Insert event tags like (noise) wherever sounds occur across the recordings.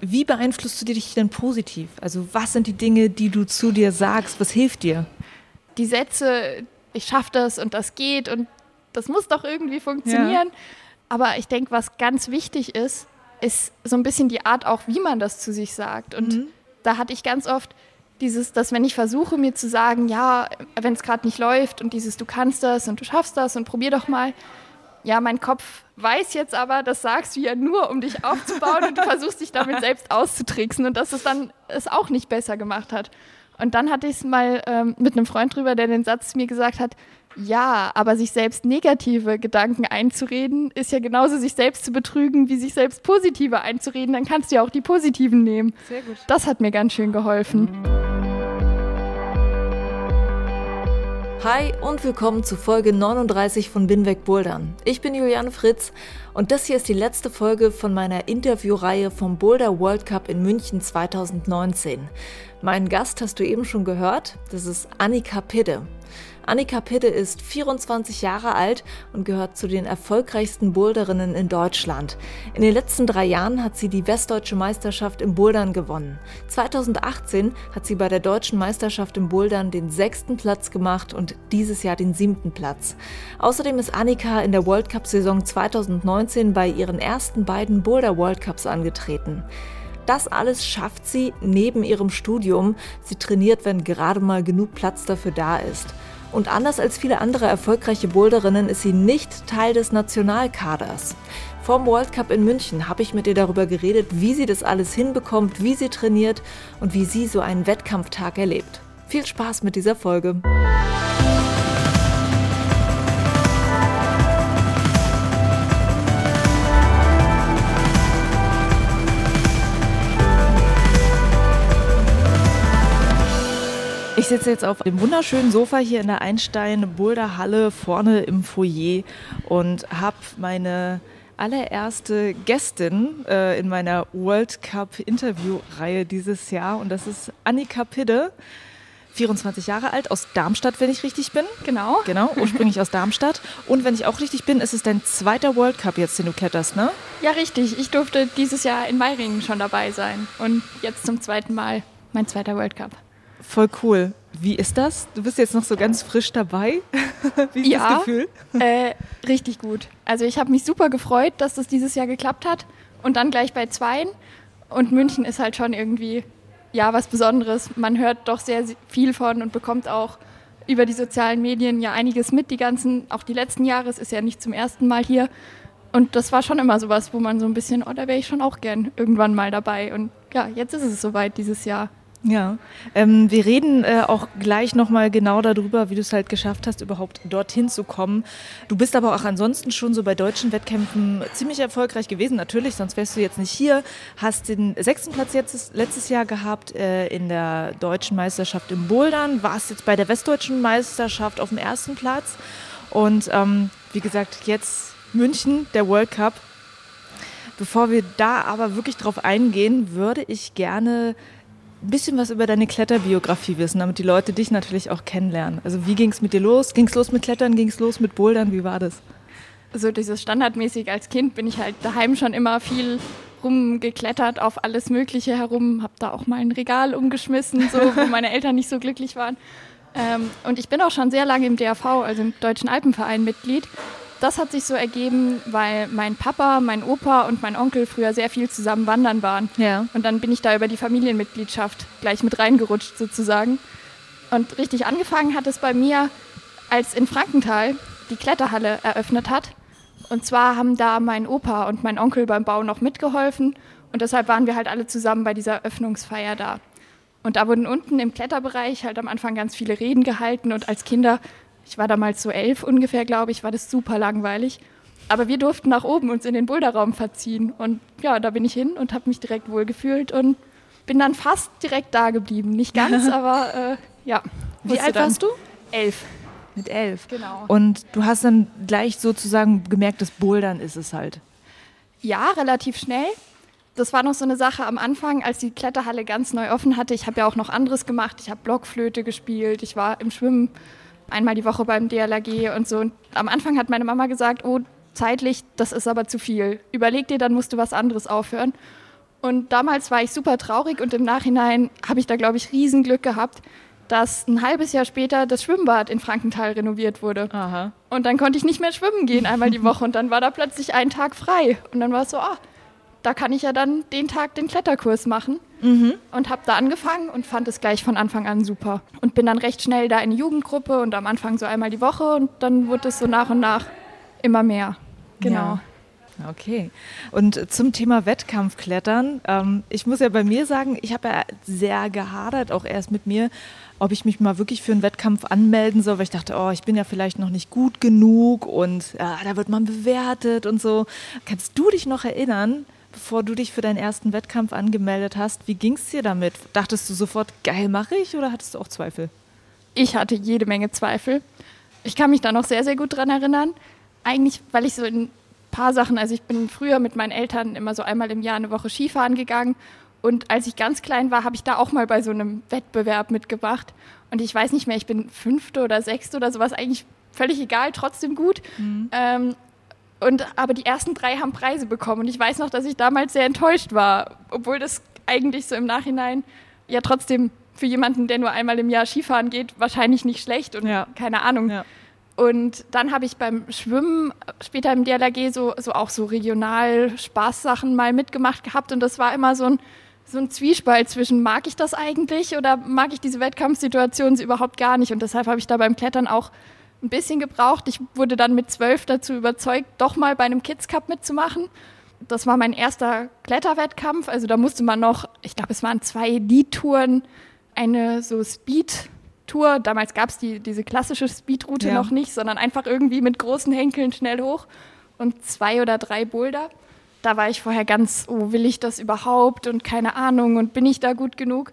Wie beeinflusst du dich denn positiv? Also was sind die Dinge, die du zu dir sagst? Was hilft dir? Die Sätze, ich schaffe das und das geht und das muss doch irgendwie funktionieren. Ja. Aber ich denke, was ganz wichtig ist, ist so ein bisschen die Art auch, wie man das zu sich sagt. Und mhm. da hatte ich ganz oft dieses, dass wenn ich versuche, mir zu sagen, ja, wenn es gerade nicht läuft und dieses, du kannst das und du schaffst das und probier doch mal, ja, mein Kopf weiß jetzt aber, das sagst du ja nur, um dich aufzubauen und du (laughs) versuchst dich damit selbst auszutricksen und dass es dann es auch nicht besser gemacht hat. Und dann hatte ich es mal ähm, mit einem Freund drüber, der den Satz mir gesagt hat, ja, aber sich selbst negative Gedanken einzureden, ist ja genauso sich selbst zu betrügen, wie sich selbst positive einzureden. Dann kannst du ja auch die positiven nehmen. Sehr gut. Das hat mir ganz schön geholfen. Hi und willkommen zu Folge 39 von Binweg Bouldern. Ich bin Juliane Fritz und das hier ist die letzte Folge von meiner Interviewreihe vom Boulder World Cup in München 2019. Meinen Gast hast du eben schon gehört, das ist Annika Pidde. Annika Pidde ist 24 Jahre alt und gehört zu den erfolgreichsten Boulderinnen in Deutschland. In den letzten drei Jahren hat sie die Westdeutsche Meisterschaft im Bouldern gewonnen. 2018 hat sie bei der Deutschen Meisterschaft im Bouldern den sechsten Platz gemacht und dieses Jahr den siebten Platz. Außerdem ist Annika in der World Cup-Saison 2019 bei ihren ersten beiden Boulder World Cups angetreten. Das alles schafft sie neben ihrem Studium. Sie trainiert, wenn gerade mal genug Platz dafür da ist. Und anders als viele andere erfolgreiche Boulderinnen ist sie nicht Teil des Nationalkaders. Vom World Cup in München habe ich mit ihr darüber geredet, wie sie das alles hinbekommt, wie sie trainiert und wie sie so einen Wettkampftag erlebt. Viel Spaß mit dieser Folge. Ich sitze jetzt auf dem wunderschönen Sofa hier in der Einstein-Boulder-Halle vorne im Foyer und habe meine allererste Gästin äh, in meiner World Cup Interview-Reihe dieses Jahr und das ist Annika Pidde. 24 Jahre alt, aus Darmstadt, wenn ich richtig bin. Genau. Genau, ursprünglich aus Darmstadt. Und wenn ich auch richtig bin, ist es dein zweiter World Cup jetzt, den du kletterst, ne? Ja, richtig. Ich durfte dieses Jahr in Meiringen schon dabei sein. Und jetzt zum zweiten Mal mein zweiter World Cup. Voll cool. Wie ist das? Du bist jetzt noch so ganz frisch dabei. (laughs) Wie ist ja, das Gefühl? Äh, richtig gut. Also ich habe mich super gefreut, dass das dieses Jahr geklappt hat und dann gleich bei zweien. Und München ist halt schon irgendwie ja was Besonderes. Man hört doch sehr viel von und bekommt auch über die sozialen Medien ja einiges mit. Die ganzen, auch die letzten Jahre, es ist ja nicht zum ersten Mal hier. Und das war schon immer sowas, wo man so ein bisschen, oh, da wäre ich schon auch gern irgendwann mal dabei. Und ja, jetzt ist es soweit dieses Jahr. Ja, ähm, wir reden äh, auch gleich nochmal genau darüber, wie du es halt geschafft hast, überhaupt dorthin zu kommen. Du bist aber auch ansonsten schon so bei deutschen Wettkämpfen ziemlich erfolgreich gewesen, natürlich, sonst wärst du jetzt nicht hier. Hast den sechsten Platz jetzt letztes Jahr gehabt äh, in der deutschen Meisterschaft im Bouldern, warst jetzt bei der westdeutschen Meisterschaft auf dem ersten Platz und ähm, wie gesagt, jetzt München, der World Cup. Bevor wir da aber wirklich drauf eingehen, würde ich gerne ein bisschen was über deine Kletterbiografie wissen, damit die Leute dich natürlich auch kennenlernen. Also wie ging es mit dir los? Ging es los mit Klettern? Ging es los mit Bouldern? Wie war das? So dieses standardmäßig als Kind bin ich halt daheim schon immer viel rumgeklettert auf alles Mögliche herum, habe da auch mal ein Regal umgeschmissen, so, wo (laughs) meine Eltern nicht so glücklich waren. Ähm, und ich bin auch schon sehr lange im DAV, also im Deutschen Alpenverein, Mitglied das hat sich so ergeben, weil mein Papa, mein Opa und mein Onkel früher sehr viel zusammen wandern waren. Ja. Und dann bin ich da über die Familienmitgliedschaft gleich mit reingerutscht sozusagen. Und richtig angefangen hat es bei mir, als in Frankenthal die Kletterhalle eröffnet hat. Und zwar haben da mein Opa und mein Onkel beim Bau noch mitgeholfen. Und deshalb waren wir halt alle zusammen bei dieser Öffnungsfeier da. Und da wurden unten im Kletterbereich halt am Anfang ganz viele Reden gehalten. Und als Kinder ich war damals so elf ungefähr, glaube ich, war das super langweilig. Aber wir durften nach oben uns in den Boulderraum verziehen. Und ja, da bin ich hin und habe mich direkt wohlgefühlt und bin dann fast direkt da geblieben. Nicht ganz, (laughs) aber äh, ja. Wie alt warst du? Elf. Mit elf. Genau. Und du hast dann gleich sozusagen gemerkt, das Bouldern ist es halt. Ja, relativ schnell. Das war noch so eine Sache am Anfang, als die Kletterhalle ganz neu offen hatte. Ich habe ja auch noch anderes gemacht. Ich habe Blockflöte gespielt. Ich war im Schwimmen einmal die Woche beim DLRG und so. Und am Anfang hat meine Mama gesagt, oh, zeitlich, das ist aber zu viel. Überleg dir, dann musst du was anderes aufhören. Und damals war ich super traurig und im Nachhinein habe ich da, glaube ich, Riesenglück gehabt, dass ein halbes Jahr später das Schwimmbad in Frankenthal renoviert wurde. Aha. Und dann konnte ich nicht mehr schwimmen gehen einmal die (laughs) Woche und dann war da plötzlich ein Tag frei. Und dann war es so, ah, da kann ich ja dann den Tag den Kletterkurs machen. Mhm. Und habe da angefangen und fand es gleich von Anfang an super. Und bin dann recht schnell da in die Jugendgruppe und am Anfang so einmal die Woche und dann wurde es so nach und nach immer mehr. Genau. Ja. Okay. Und zum Thema Wettkampfklettern, ähm, ich muss ja bei mir sagen, ich habe ja sehr gehadert, auch erst mit mir, ob ich mich mal wirklich für einen Wettkampf anmelden soll, weil ich dachte, oh, ich bin ja vielleicht noch nicht gut genug und ja, da wird man bewertet und so. Kannst du dich noch erinnern, bevor du dich für deinen ersten Wettkampf angemeldet hast, wie ging es dir damit? Dachtest du sofort, geil mache ich oder hattest du auch Zweifel? Ich hatte jede Menge Zweifel. Ich kann mich da noch sehr, sehr gut dran erinnern. Eigentlich, weil ich so in paar Sachen. Also ich bin früher mit meinen Eltern immer so einmal im Jahr eine Woche Skifahren gegangen. Und als ich ganz klein war, habe ich da auch mal bei so einem Wettbewerb mitgemacht. Und ich weiß nicht mehr, ich bin fünfte oder sechste oder sowas, eigentlich völlig egal, trotzdem gut. Mhm. Ähm, und, aber die ersten drei haben Preise bekommen. Und ich weiß noch, dass ich damals sehr enttäuscht war, obwohl das eigentlich so im Nachhinein ja trotzdem für jemanden, der nur einmal im Jahr Skifahren geht, wahrscheinlich nicht schlecht und ja. keine Ahnung. Ja. Und dann habe ich beim Schwimmen später im DLRG so, so auch so regional Spaßsachen mal mitgemacht gehabt. Und das war immer so ein, so ein Zwiespalt zwischen, mag ich das eigentlich oder mag ich diese Wettkampfsituation überhaupt gar nicht? Und deshalb habe ich da beim Klettern auch ein bisschen gebraucht. Ich wurde dann mit zwölf dazu überzeugt, doch mal bei einem Kids Cup mitzumachen. Das war mein erster Kletterwettkampf. Also da musste man noch, ich glaube, es waren zwei Lead-Touren, eine so Speed- Tour. Damals gab es die, diese klassische Speedroute ja. noch nicht, sondern einfach irgendwie mit großen Henkeln schnell hoch und zwei oder drei Boulder. Da war ich vorher ganz, oh, will ich das überhaupt und keine Ahnung und bin ich da gut genug?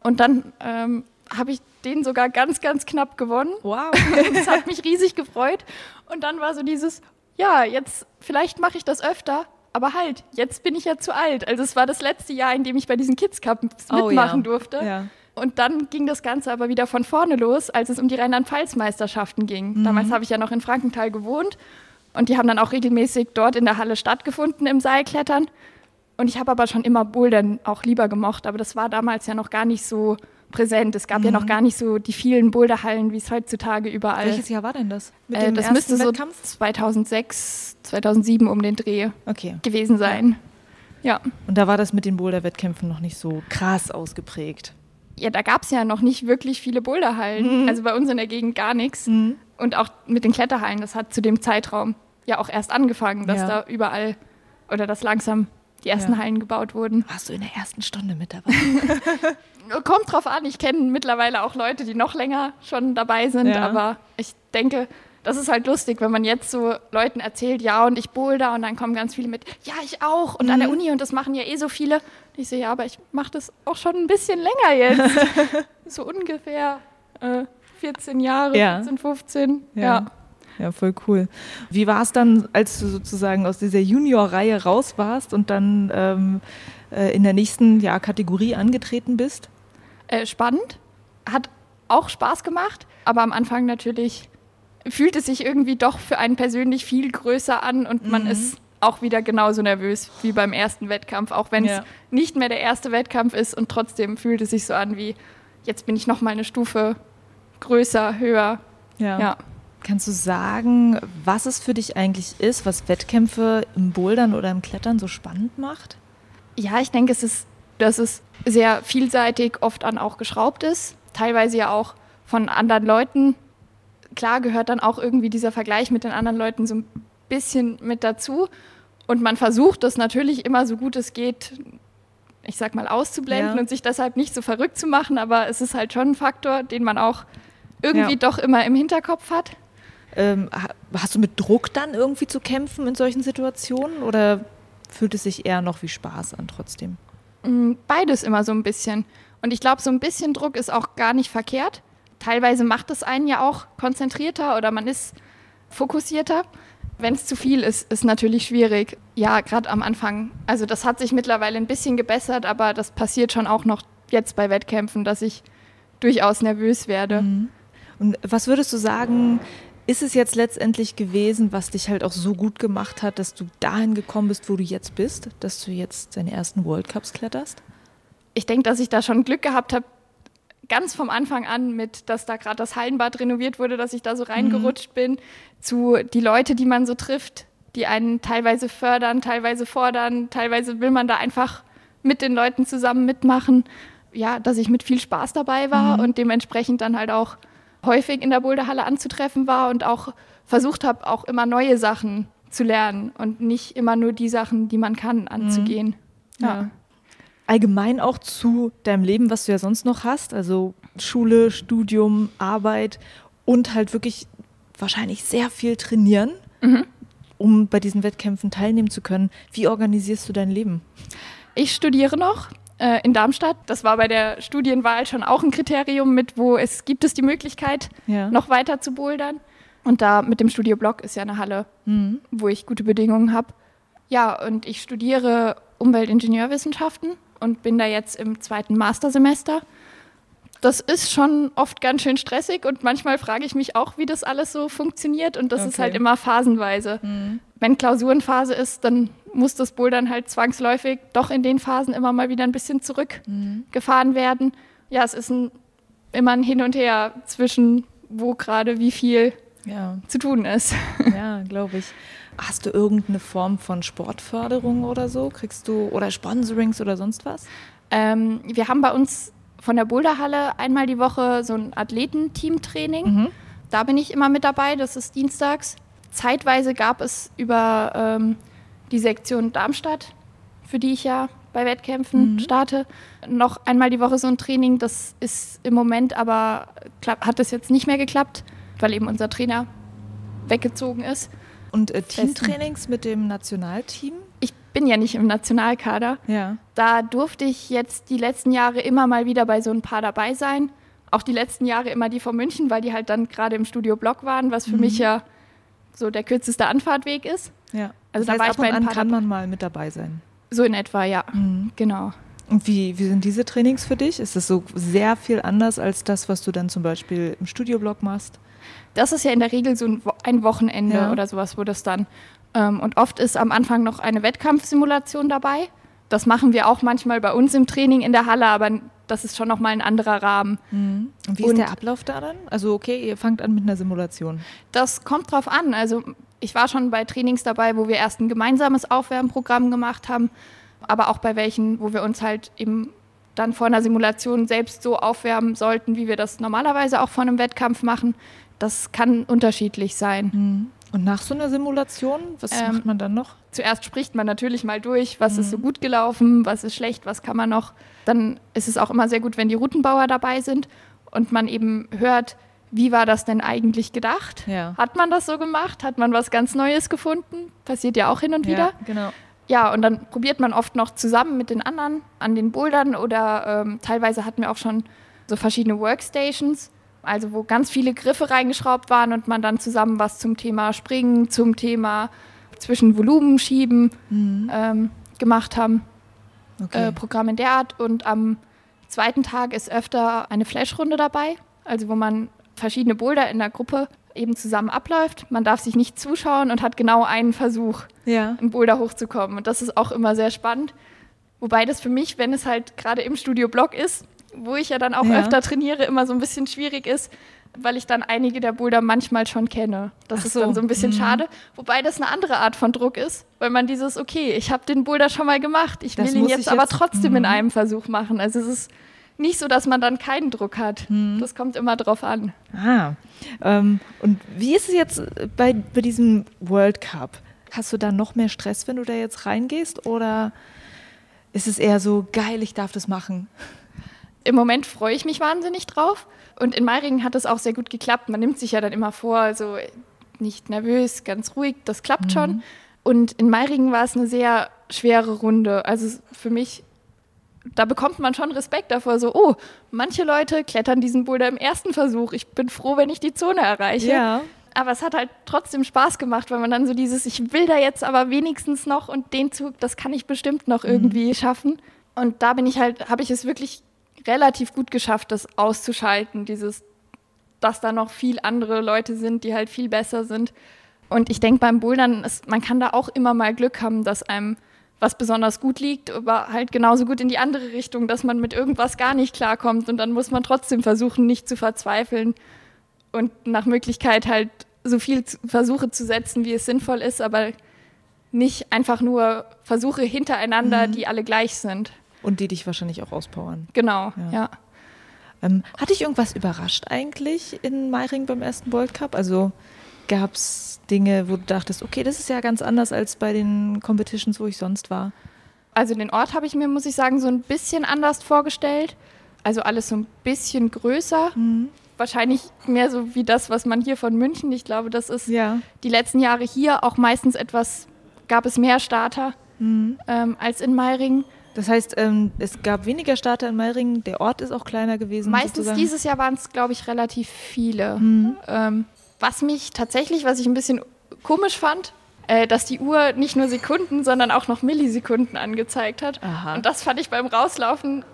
Und dann ähm, habe ich den sogar ganz, ganz knapp gewonnen. Wow. (laughs) das hat mich riesig gefreut. Und dann war so dieses, ja, jetzt vielleicht mache ich das öfter, aber halt, jetzt bin ich ja zu alt. Also es war das letzte Jahr, in dem ich bei diesen Kids Cups mitmachen oh, ja. durfte. Ja. Und dann ging das Ganze aber wieder von vorne los, als es um die Rheinland-Pfalz-Meisterschaften ging. Mhm. Damals habe ich ja noch in Frankenthal gewohnt und die haben dann auch regelmäßig dort in der Halle stattgefunden im Seilklettern. Und ich habe aber schon immer Bouldern auch lieber gemocht, aber das war damals ja noch gar nicht so präsent. Es gab mhm. ja noch mhm. gar nicht so die vielen Boulderhallen, wie es heutzutage überall. Welches Jahr war denn das? Äh, das müsste Wettkampf? so 2006, 2007 um den Dreh okay. gewesen sein. Ja. Und da war das mit den Boulder-Wettkämpfen noch nicht so krass ausgeprägt ja, da gab es ja noch nicht wirklich viele Boulderhallen. Mhm. Also bei uns in der Gegend gar nichts. Mhm. Und auch mit den Kletterhallen, das hat zu dem Zeitraum ja auch erst angefangen, dass ja. da überall oder dass langsam die ersten ja. Hallen gebaut wurden. Warst du in der ersten Stunde mit dabei? (laughs) Kommt drauf an, ich kenne mittlerweile auch Leute, die noch länger schon dabei sind, ja. aber ich denke, das ist halt lustig, wenn man jetzt so Leuten erzählt, ja, und ich boulder und dann kommen ganz viele mit, ja, ich auch und mhm. an der mhm. Uni und das machen ja eh so viele. Und ich sehe, ja, aber ich mache das auch schon ein bisschen länger jetzt. (laughs) so ungefähr äh, 14 Jahre, ja. 14, 15. ja. ja. Ja, voll cool. Wie war es dann, als du sozusagen aus dieser Junior-Reihe raus warst und dann ähm, äh, in der nächsten ja, Kategorie angetreten bist? Äh, spannend. Hat auch Spaß gemacht, aber am Anfang natürlich fühlt es sich irgendwie doch für einen persönlich viel größer an und man mhm. ist auch wieder genauso nervös wie beim ersten Wettkampf, auch wenn ja. es nicht mehr der erste Wettkampf ist und trotzdem fühlt es sich so an wie, jetzt bin ich noch mal eine Stufe größer, höher. Ja. ja. Kannst du sagen, was es für dich eigentlich ist, was Wettkämpfe im Bouldern oder im Klettern so spannend macht? Ja, ich denke, es ist, dass es sehr vielseitig oft an auch geschraubt ist, teilweise ja auch von anderen Leuten klar gehört dann auch irgendwie dieser Vergleich mit den anderen Leuten so ein bisschen mit dazu. Und man versucht das natürlich immer so gut es geht, ich sag mal, auszublenden ja. und sich deshalb nicht so verrückt zu machen. Aber es ist halt schon ein Faktor, den man auch irgendwie ja. doch immer im Hinterkopf hat. Ähm, hast du mit Druck dann irgendwie zu kämpfen in solchen Situationen oder fühlt es sich eher noch wie Spaß an trotzdem? Mm, beides immer so ein bisschen. Und ich glaube, so ein bisschen Druck ist auch gar nicht verkehrt. Teilweise macht es einen ja auch konzentrierter oder man ist fokussierter. Wenn es zu viel ist, ist natürlich schwierig. Ja, gerade am Anfang. Also das hat sich mittlerweile ein bisschen gebessert, aber das passiert schon auch noch jetzt bei Wettkämpfen, dass ich durchaus nervös werde. Mhm. Und was würdest du sagen, ist es jetzt letztendlich gewesen, was dich halt auch so gut gemacht hat, dass du dahin gekommen bist, wo du jetzt bist, dass du jetzt deine ersten World Cups kletterst? Ich denke, dass ich da schon Glück gehabt habe, ganz vom Anfang an mit, dass da gerade das Hallenbad renoviert wurde, dass ich da so reingerutscht mhm. bin, zu die Leute, die man so trifft, die einen teilweise fördern, teilweise fordern, teilweise will man da einfach mit den Leuten zusammen mitmachen. Ja, dass ich mit viel Spaß dabei war mhm. und dementsprechend dann halt auch häufig in der Boulderhalle anzutreffen war und auch versucht habe, auch immer neue Sachen zu lernen und nicht immer nur die Sachen, die man kann, anzugehen. Mhm. Ja. ja allgemein auch zu deinem Leben, was du ja sonst noch hast, also Schule, Studium, Arbeit und halt wirklich wahrscheinlich sehr viel trainieren, mhm. um bei diesen Wettkämpfen teilnehmen zu können. Wie organisierst du dein Leben? Ich studiere noch äh, in Darmstadt. Das war bei der Studienwahl schon auch ein Kriterium mit, wo es gibt es die Möglichkeit, ja. noch weiter zu bouldern. Und da mit dem Studioblock ist ja eine Halle, mhm. wo ich gute Bedingungen habe. Ja, und ich studiere Umweltingenieurwissenschaften und bin da jetzt im zweiten Mastersemester. Das ist schon oft ganz schön stressig und manchmal frage ich mich auch, wie das alles so funktioniert und das okay. ist halt immer phasenweise. Mhm. Wenn Klausurenphase ist, dann muss das Bouldern halt zwangsläufig doch in den Phasen immer mal wieder ein bisschen zurückgefahren mhm. werden. Ja, es ist ein, immer ein Hin und Her zwischen wo gerade wie viel ja. zu tun ist. Ja, glaube ich. Hast du irgendeine Form von Sportförderung oder so? Kriegst du oder Sponsorings oder sonst was? Ähm, wir haben bei uns von der Boulderhalle einmal die Woche so ein Athletenteam-Training. Mhm. Da bin ich immer mit dabei, das ist dienstags. Zeitweise gab es über ähm, die Sektion Darmstadt, für die ich ja bei Wettkämpfen mhm. starte, noch einmal die Woche so ein Training. Das ist im Moment aber, hat das jetzt nicht mehr geklappt, weil eben unser Trainer weggezogen ist. Und äh, Teamtrainings mit dem Nationalteam? Ich bin ja nicht im Nationalkader. Ja. Da durfte ich jetzt die letzten Jahre immer mal wieder bei so ein paar dabei sein. Auch die letzten Jahre immer die von München, weil die halt dann gerade im Studio Block waren, was für mhm. mich ja so der kürzeste Anfahrtweg ist. Ja. Also das heißt, da war ich bei ein paar kann man mal mit dabei sein. So in etwa, ja. Mhm. Genau. Und wie, wie sind diese Trainings für dich? Ist es so sehr viel anders als das, was du dann zum Beispiel im Studioblock machst? Das ist ja in der Regel so ein Wochenende ja. oder sowas, wo das dann. Ähm, und oft ist am Anfang noch eine Wettkampfsimulation dabei. Das machen wir auch manchmal bei uns im Training in der Halle, aber das ist schon nochmal ein anderer Rahmen. Mhm. Und wie und ist der Ablauf da dann? Also okay, ihr fangt an mit einer Simulation. Das kommt drauf an. Also ich war schon bei Trainings dabei, wo wir erst ein gemeinsames Aufwärmprogramm gemacht haben, aber auch bei welchen, wo wir uns halt eben dann vor einer Simulation selbst so aufwärmen sollten, wie wir das normalerweise auch vor einem Wettkampf machen das kann unterschiedlich sein. Mhm. Und nach so einer Simulation, was ähm, macht man dann noch? Zuerst spricht man natürlich mal durch, was mhm. ist so gut gelaufen, was ist schlecht, was kann man noch. Dann ist es auch immer sehr gut, wenn die Routenbauer dabei sind und man eben hört, wie war das denn eigentlich gedacht? Ja. Hat man das so gemacht? Hat man was ganz Neues gefunden? Passiert ja auch hin und wieder. Ja, genau. Ja, und dann probiert man oft noch zusammen mit den anderen an den Bouldern oder ähm, teilweise hatten wir auch schon so verschiedene Workstations, also wo ganz viele Griffe reingeschraubt waren und man dann zusammen was zum Thema Springen, zum Thema zwischen Volumen schieben mhm. ähm, gemacht haben. Okay. Äh, Programm in der Art. Und am zweiten Tag ist öfter eine Flash-Runde dabei, also wo man verschiedene Boulder in der Gruppe eben zusammen abläuft. Man darf sich nicht zuschauen und hat genau einen Versuch, ja. einen Boulder hochzukommen. Und das ist auch immer sehr spannend. Wobei das für mich, wenn es halt gerade im Studio Block ist, wo ich ja dann auch ja. öfter trainiere, immer so ein bisschen schwierig ist, weil ich dann einige der Boulder manchmal schon kenne. Das Ach ist dann so ein bisschen mhm. schade. Wobei das eine andere Art von Druck ist, weil man dieses, okay, ich habe den Boulder schon mal gemacht, ich das will ihn jetzt, jetzt aber trotzdem mhm. in einem Versuch machen. Also es ist nicht so, dass man dann keinen Druck hat. Mhm. Das kommt immer drauf an. Ah, ähm, und wie ist es jetzt bei, bei diesem World Cup? Hast du da noch mehr Stress, wenn du da jetzt reingehst oder ist es eher so, geil, ich darf das machen? Im Moment freue ich mich wahnsinnig drauf. Und in Meiringen hat es auch sehr gut geklappt. Man nimmt sich ja dann immer vor, also nicht nervös, ganz ruhig, das klappt mhm. schon. Und in Meiringen war es eine sehr schwere Runde. Also für mich da bekommt man schon Respekt davor, so, oh, manche Leute klettern diesen Boulder im ersten Versuch. Ich bin froh, wenn ich die Zone erreiche. Ja. Aber es hat halt trotzdem Spaß gemacht, weil man dann so dieses, ich will da jetzt aber wenigstens noch und den Zug, das kann ich bestimmt noch irgendwie mhm. schaffen. Und da bin ich halt, habe ich es wirklich relativ gut geschafft, das auszuschalten, dieses, dass da noch viel andere Leute sind, die halt viel besser sind. Und ich denke beim Bouldern, ist, man kann da auch immer mal Glück haben, dass einem was besonders gut liegt, aber halt genauso gut in die andere Richtung, dass man mit irgendwas gar nicht klarkommt und dann muss man trotzdem versuchen, nicht zu verzweifeln und nach Möglichkeit halt so viel Versuche zu setzen, wie es sinnvoll ist, aber nicht einfach nur Versuche hintereinander, mhm. die alle gleich sind. Und die dich wahrscheinlich auch auspowern. Genau, ja. ja. Ähm, hat dich irgendwas überrascht eigentlich in Meiring beim ersten World Cup? Also gab es Dinge, wo du dachtest, okay, das ist ja ganz anders als bei den Competitions, wo ich sonst war? Also den Ort habe ich mir, muss ich sagen, so ein bisschen anders vorgestellt. Also alles so ein bisschen größer. Mhm. Wahrscheinlich mehr so wie das, was man hier von München. Ich glaube, das ist ja. die letzten Jahre hier auch meistens etwas, gab es mehr Starter mhm. ähm, als in Meiringen. Das heißt, ähm, es gab weniger Starter in Meiringen, der Ort ist auch kleiner gewesen. Meistens sozusagen. dieses Jahr waren es, glaube ich, relativ viele. Mhm. Ähm, was mich tatsächlich, was ich ein bisschen komisch fand, äh, dass die Uhr nicht nur Sekunden, sondern auch noch Millisekunden angezeigt hat. Aha. Und das fand ich beim Rauslaufen,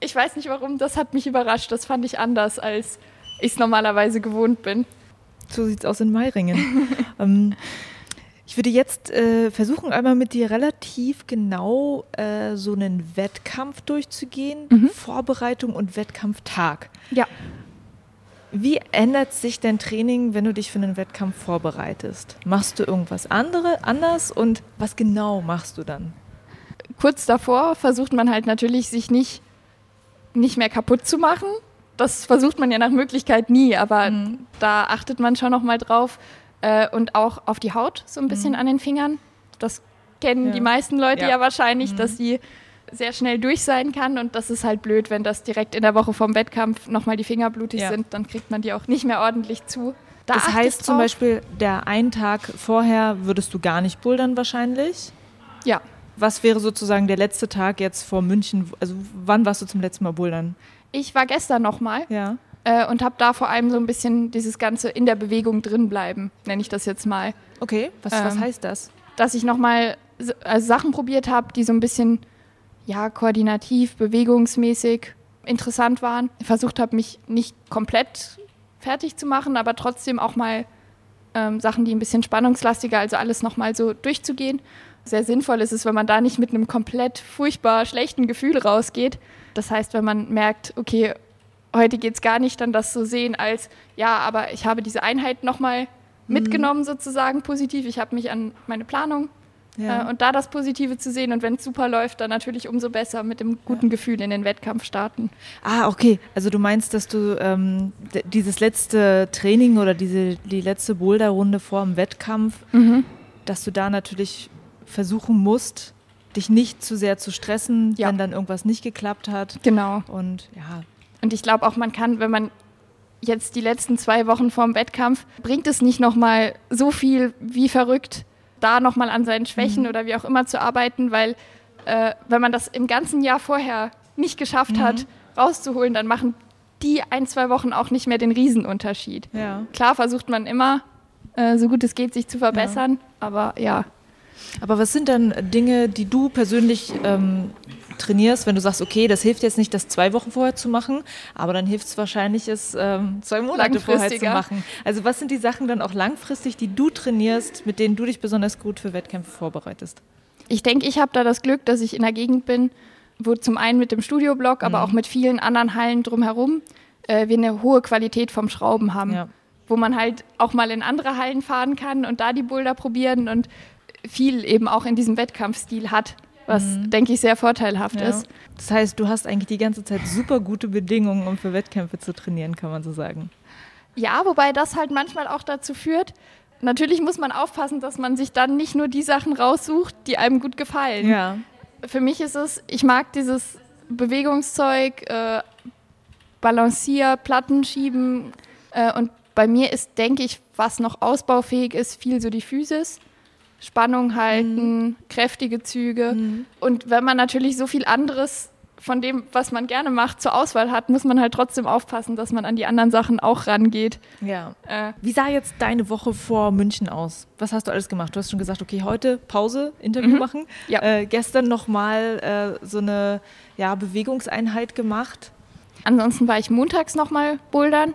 ich weiß nicht warum, das hat mich überrascht. Das fand ich anders, als ich es normalerweise gewohnt bin. So sieht es aus in Meiringen. (laughs) ähm, ich würde jetzt äh, versuchen, einmal mit dir relativ genau äh, so einen Wettkampf durchzugehen. Mhm. Vorbereitung und Wettkampftag. Ja. Wie ändert sich dein Training, wenn du dich für einen Wettkampf vorbereitest? Machst du irgendwas andere, anders und was genau machst du dann? Kurz davor versucht man halt natürlich, sich nicht, nicht mehr kaputt zu machen. Das versucht man ja nach Möglichkeit nie, aber mhm. da achtet man schon noch mal drauf. Äh, und auch auf die Haut so ein bisschen mhm. an den Fingern. Das kennen ja. die meisten Leute ja, ja wahrscheinlich, mhm. dass sie sehr schnell durch sein kann und das ist halt blöd, wenn das direkt in der Woche vom Wettkampf nochmal die Finger blutig ja. sind, dann kriegt man die auch nicht mehr ordentlich zu. Da das heißt zum Beispiel, der einen Tag vorher würdest du gar nicht bouldern wahrscheinlich? Ja. Was wäre sozusagen der letzte Tag jetzt vor München? Also wann warst du zum letzten Mal bouldern? Ich war gestern nochmal. Ja. Äh, und habe da vor allem so ein bisschen dieses Ganze in der Bewegung drin bleiben, nenne ich das jetzt mal. Okay, was, ähm, was heißt das? Dass ich nochmal also Sachen probiert habe, die so ein bisschen ja, koordinativ, bewegungsmäßig interessant waren. Versucht habe, mich nicht komplett fertig zu machen, aber trotzdem auch mal ähm, Sachen, die ein bisschen spannungslastiger, also alles nochmal so durchzugehen. Sehr sinnvoll ist es, wenn man da nicht mit einem komplett furchtbar schlechten Gefühl rausgeht. Das heißt, wenn man merkt, okay, heute geht es gar nicht, dann das so sehen als, ja, aber ich habe diese Einheit nochmal mhm. mitgenommen sozusagen positiv. Ich habe mich an meine Planung ja. Äh, und da das Positive zu sehen und wenn es super läuft, dann natürlich umso besser mit dem guten ja. Gefühl in den Wettkampf starten. Ah, okay. Also du meinst, dass du ähm, dieses letzte Training oder diese die letzte Boulderrunde vor dem Wettkampf, mhm. dass du da natürlich versuchen musst, dich nicht zu sehr zu stressen, ja. wenn dann irgendwas nicht geklappt hat. Genau. Und ja. Und ich glaube auch, man kann, wenn man jetzt die letzten zwei Wochen vor dem Wettkampf, bringt es nicht nochmal so viel wie verrückt, da nochmal an seinen Schwächen mhm. oder wie auch immer zu arbeiten, weil äh, wenn man das im ganzen Jahr vorher nicht geschafft mhm. hat, rauszuholen, dann machen die ein, zwei Wochen auch nicht mehr den Riesenunterschied. Ja. Klar versucht man immer, äh, so gut es geht, sich zu verbessern, ja. aber ja. Aber was sind dann Dinge, die du persönlich ähm, trainierst, wenn du sagst, okay, das hilft jetzt nicht, das zwei Wochen vorher zu machen, aber dann hilft es wahrscheinlich, es ähm, zwei Monate vorher zu machen. Also was sind die Sachen dann auch langfristig, die du trainierst, mit denen du dich besonders gut für Wettkämpfe vorbereitest? Ich denke, ich habe da das Glück, dass ich in der Gegend bin, wo zum einen mit dem Studioblock, aber mhm. auch mit vielen anderen Hallen drumherum äh, wir eine hohe Qualität vom Schrauben haben. Ja. Wo man halt auch mal in andere Hallen fahren kann und da die Boulder probieren und viel eben auch in diesem Wettkampfstil hat was, mhm. denke ich, sehr vorteilhaft ja. ist. Das heißt, du hast eigentlich die ganze Zeit super gute Bedingungen, um für Wettkämpfe zu trainieren, kann man so sagen. Ja, wobei das halt manchmal auch dazu führt, natürlich muss man aufpassen, dass man sich dann nicht nur die Sachen raussucht, die einem gut gefallen. Ja. Für mich ist es, ich mag dieses Bewegungszeug, äh, Balancier, Platten schieben äh, und bei mir ist, denke ich, was noch ausbaufähig ist, viel so die Physis. Spannung halten, mhm. kräftige Züge. Mhm. Und wenn man natürlich so viel anderes von dem, was man gerne macht, zur Auswahl hat, muss man halt trotzdem aufpassen, dass man an die anderen Sachen auch rangeht. Ja. Äh, Wie sah jetzt deine Woche vor München aus? Was hast du alles gemacht? Du hast schon gesagt, okay, heute Pause, Interview mhm. machen. Ja. Äh, gestern nochmal äh, so eine ja, Bewegungseinheit gemacht. Ansonsten war ich montags nochmal bouldern.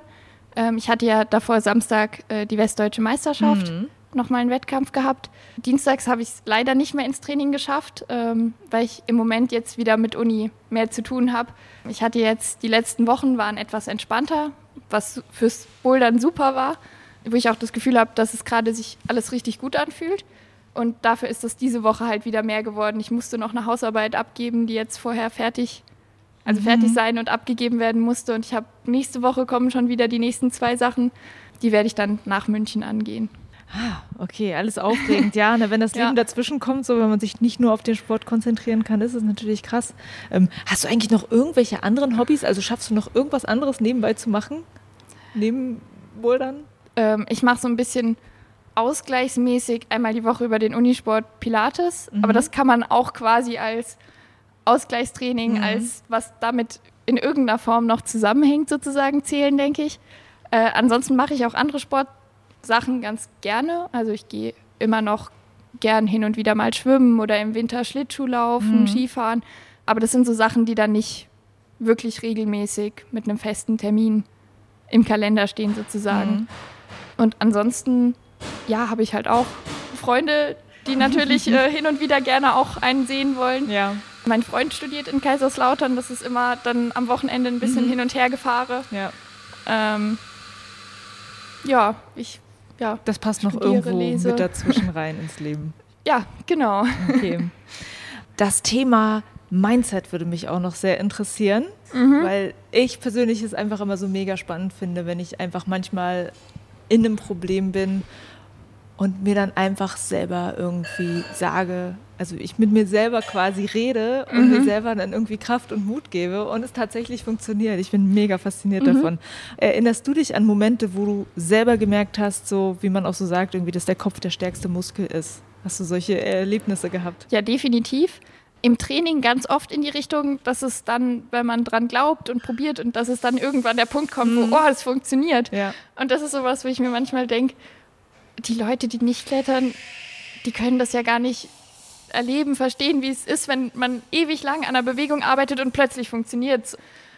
Ähm, ich hatte ja davor Samstag äh, die Westdeutsche Meisterschaft. Mhm nochmal einen Wettkampf gehabt. Dienstags habe ich es leider nicht mehr ins Training geschafft, ähm, weil ich im Moment jetzt wieder mit Uni mehr zu tun habe. Ich hatte jetzt, die letzten Wochen waren etwas entspannter, was fürs Bouldern super war, wo ich auch das Gefühl habe, dass es gerade sich alles richtig gut anfühlt. Und dafür ist das diese Woche halt wieder mehr geworden. Ich musste noch eine Hausarbeit abgeben, die jetzt vorher fertig, also mhm. fertig sein und abgegeben werden musste. Und ich habe nächste Woche kommen schon wieder die nächsten zwei Sachen. Die werde ich dann nach München angehen. Ah, okay, alles aufregend. Ja, ne, wenn das (laughs) Leben ja. dazwischen kommt, so wenn man sich nicht nur auf den Sport konzentrieren kann, ist es natürlich krass. Ähm, hast du eigentlich noch irgendwelche anderen Hobbys? Also schaffst du noch irgendwas anderes nebenbei zu machen? Neben Bouldern? Ähm, ich mache so ein bisschen ausgleichsmäßig einmal die Woche über den Unisport Pilates, mhm. aber das kann man auch quasi als Ausgleichstraining, mhm. als was damit in irgendeiner Form noch zusammenhängt, sozusagen zählen, denke ich. Äh, ansonsten mache ich auch andere Sport Sachen ganz gerne. Also ich gehe immer noch gern hin und wieder mal schwimmen oder im Winter Schlittschuh laufen, mhm. Skifahren. Aber das sind so Sachen, die dann nicht wirklich regelmäßig mit einem festen Termin im Kalender stehen sozusagen. Mhm. Und ansonsten, ja, habe ich halt auch Freunde, die natürlich äh, (laughs) hin und wieder gerne auch einen sehen wollen. Ja. Mein Freund studiert in Kaiserslautern, das ist immer dann am Wochenende ein bisschen mhm. hin und her gefahre. Ja. Ähm, ja, ich ja, das passt noch irgendwo lese. mit dazwischen rein ins Leben. (laughs) Ja, genau. Okay. Das Thema Mindset würde mich auch noch sehr interessieren, mhm. weil ich persönlich es einfach immer so mega spannend finde, wenn ich einfach manchmal in einem Problem bin und mir dann einfach selber irgendwie sage, also ich mit mir selber quasi rede und mhm. mir selber dann irgendwie Kraft und Mut gebe und es tatsächlich funktioniert. Ich bin mega fasziniert mhm. davon. Erinnerst du dich an Momente, wo du selber gemerkt hast, so wie man auch so sagt, irgendwie, dass der Kopf der stärkste Muskel ist? Hast du solche Erlebnisse gehabt? Ja, definitiv. Im Training ganz oft in die Richtung, dass es dann, wenn man dran glaubt und probiert und dass es dann irgendwann der Punkt kommt, mhm. wo, oh, es funktioniert. Ja. Und das ist sowas, wo ich mir manchmal denke, die Leute, die nicht klettern, die können das ja gar nicht erleben, verstehen, wie es ist, wenn man ewig lang an einer Bewegung arbeitet und plötzlich funktioniert es.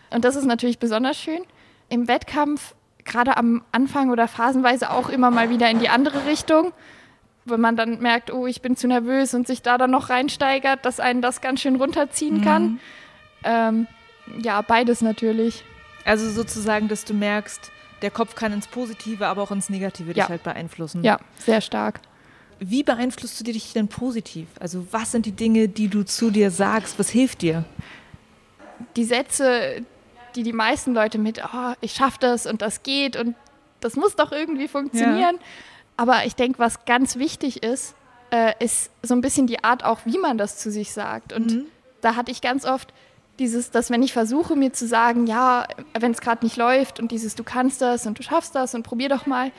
Und das ist natürlich besonders schön. Im Wettkampf, gerade am Anfang oder phasenweise auch immer mal wieder in die andere Richtung, wenn man dann merkt, oh, ich bin zu nervös und sich da dann noch reinsteigert, dass einen das ganz schön runterziehen kann. Mhm. Ähm, ja, beides natürlich. Also sozusagen, dass du merkst, der Kopf kann ins Positive, aber auch ins Negative ja. dich halt beeinflussen. Ja, sehr stark. Wie beeinflusst du dich denn positiv? Also was sind die Dinge, die du zu dir sagst? Was hilft dir? Die Sätze, die die meisten Leute mit, oh, ich schaffe das und das geht und das muss doch irgendwie funktionieren. Ja. Aber ich denke, was ganz wichtig ist, äh, ist so ein bisschen die Art auch, wie man das zu sich sagt. Und mhm. da hatte ich ganz oft dieses, dass wenn ich versuche, mir zu sagen, ja, wenn es gerade nicht läuft und dieses, du kannst das und du schaffst das und probier doch mal,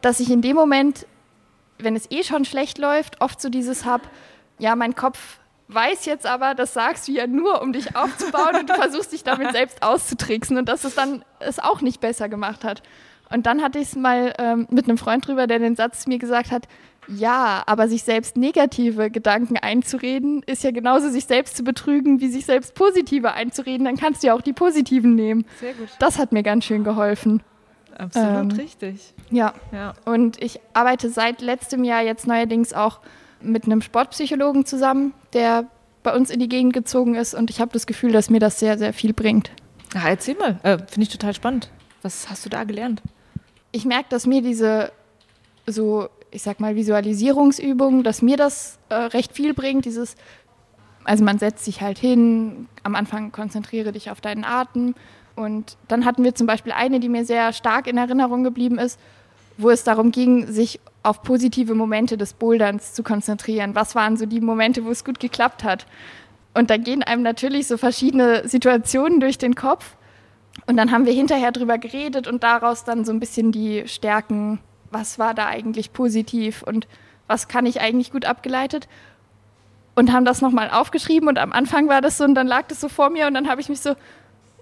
dass ich in dem Moment, wenn es eh schon schlecht läuft, oft so dieses habe, ja, mein Kopf weiß jetzt aber, das sagst du ja nur, um dich aufzubauen und du versuchst dich damit (laughs) selbst auszutricksen und dass es dann es auch nicht besser gemacht hat. Und dann hatte ich es mal ähm, mit einem Freund drüber, der den Satz mir gesagt hat, ja, aber sich selbst negative Gedanken einzureden, ist ja genauso sich selbst zu betrügen, wie sich selbst positive einzureden. Dann kannst du ja auch die positiven nehmen. Sehr gut. Das hat mir ganz schön geholfen. Absolut ähm, richtig. Ja. ja. Und ich arbeite seit letztem Jahr jetzt neuerdings auch mit einem Sportpsychologen zusammen, der bei uns in die Gegend gezogen ist. Und ich habe das Gefühl, dass mir das sehr, sehr viel bringt. Ja, erzähl mal. Äh, Finde ich total spannend. Was hast du da gelernt? Ich merke, dass mir diese so ich sag mal, Visualisierungsübungen, dass mir das äh, recht viel bringt. Dieses, also man setzt sich halt hin, am Anfang konzentriere dich auf deinen Atem. Und dann hatten wir zum Beispiel eine, die mir sehr stark in Erinnerung geblieben ist, wo es darum ging, sich auf positive Momente des Boulderns zu konzentrieren. Was waren so die Momente, wo es gut geklappt hat? Und da gehen einem natürlich so verschiedene Situationen durch den Kopf. Und dann haben wir hinterher drüber geredet und daraus dann so ein bisschen die Stärken was war da eigentlich positiv und was kann ich eigentlich gut abgeleitet. und haben das nochmal aufgeschrieben und am Anfang war das so und dann lag das so vor mir und dann habe ich mich so,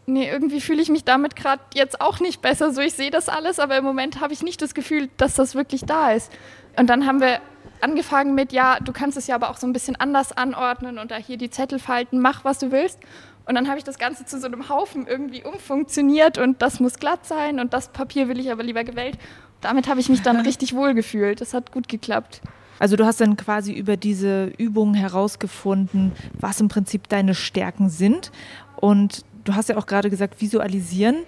nee, irgendwie fühle ich mich damit gerade jetzt auch nicht besser. So, ich sehe das alles, aber im Moment habe ich nicht das Gefühl, dass das wirklich da ist. Und dann haben wir angefangen mit, ja, du kannst es ja aber auch so ein bisschen anders anordnen und da hier die Zettel falten, mach, was du willst. Und dann habe ich das Ganze zu so einem Haufen irgendwie umfunktioniert und das muss glatt sein und das Papier will ich aber lieber gewählt. Damit habe ich mich dann richtig (laughs) wohl gefühlt. Das hat gut geklappt. Also du hast dann quasi über diese Übungen herausgefunden, was im Prinzip deine Stärken sind. Und du hast ja auch gerade gesagt, visualisieren.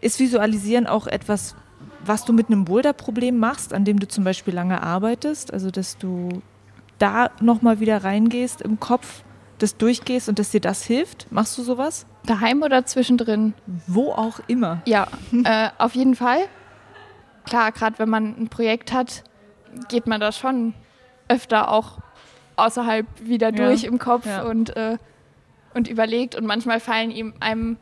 Ist Visualisieren auch etwas, was du mit einem Boulder-Problem machst, an dem du zum Beispiel lange arbeitest? Also dass du da nochmal wieder reingehst im Kopf, das durchgehst und dass dir das hilft? Machst du sowas? Daheim oder zwischendrin? Wo auch immer. Ja, (laughs) äh, auf jeden Fall. Klar, gerade wenn man ein Projekt hat, geht man da schon öfter auch außerhalb wieder ja. durch im Kopf ja. und, äh, und überlegt. Und manchmal fallen ihm einem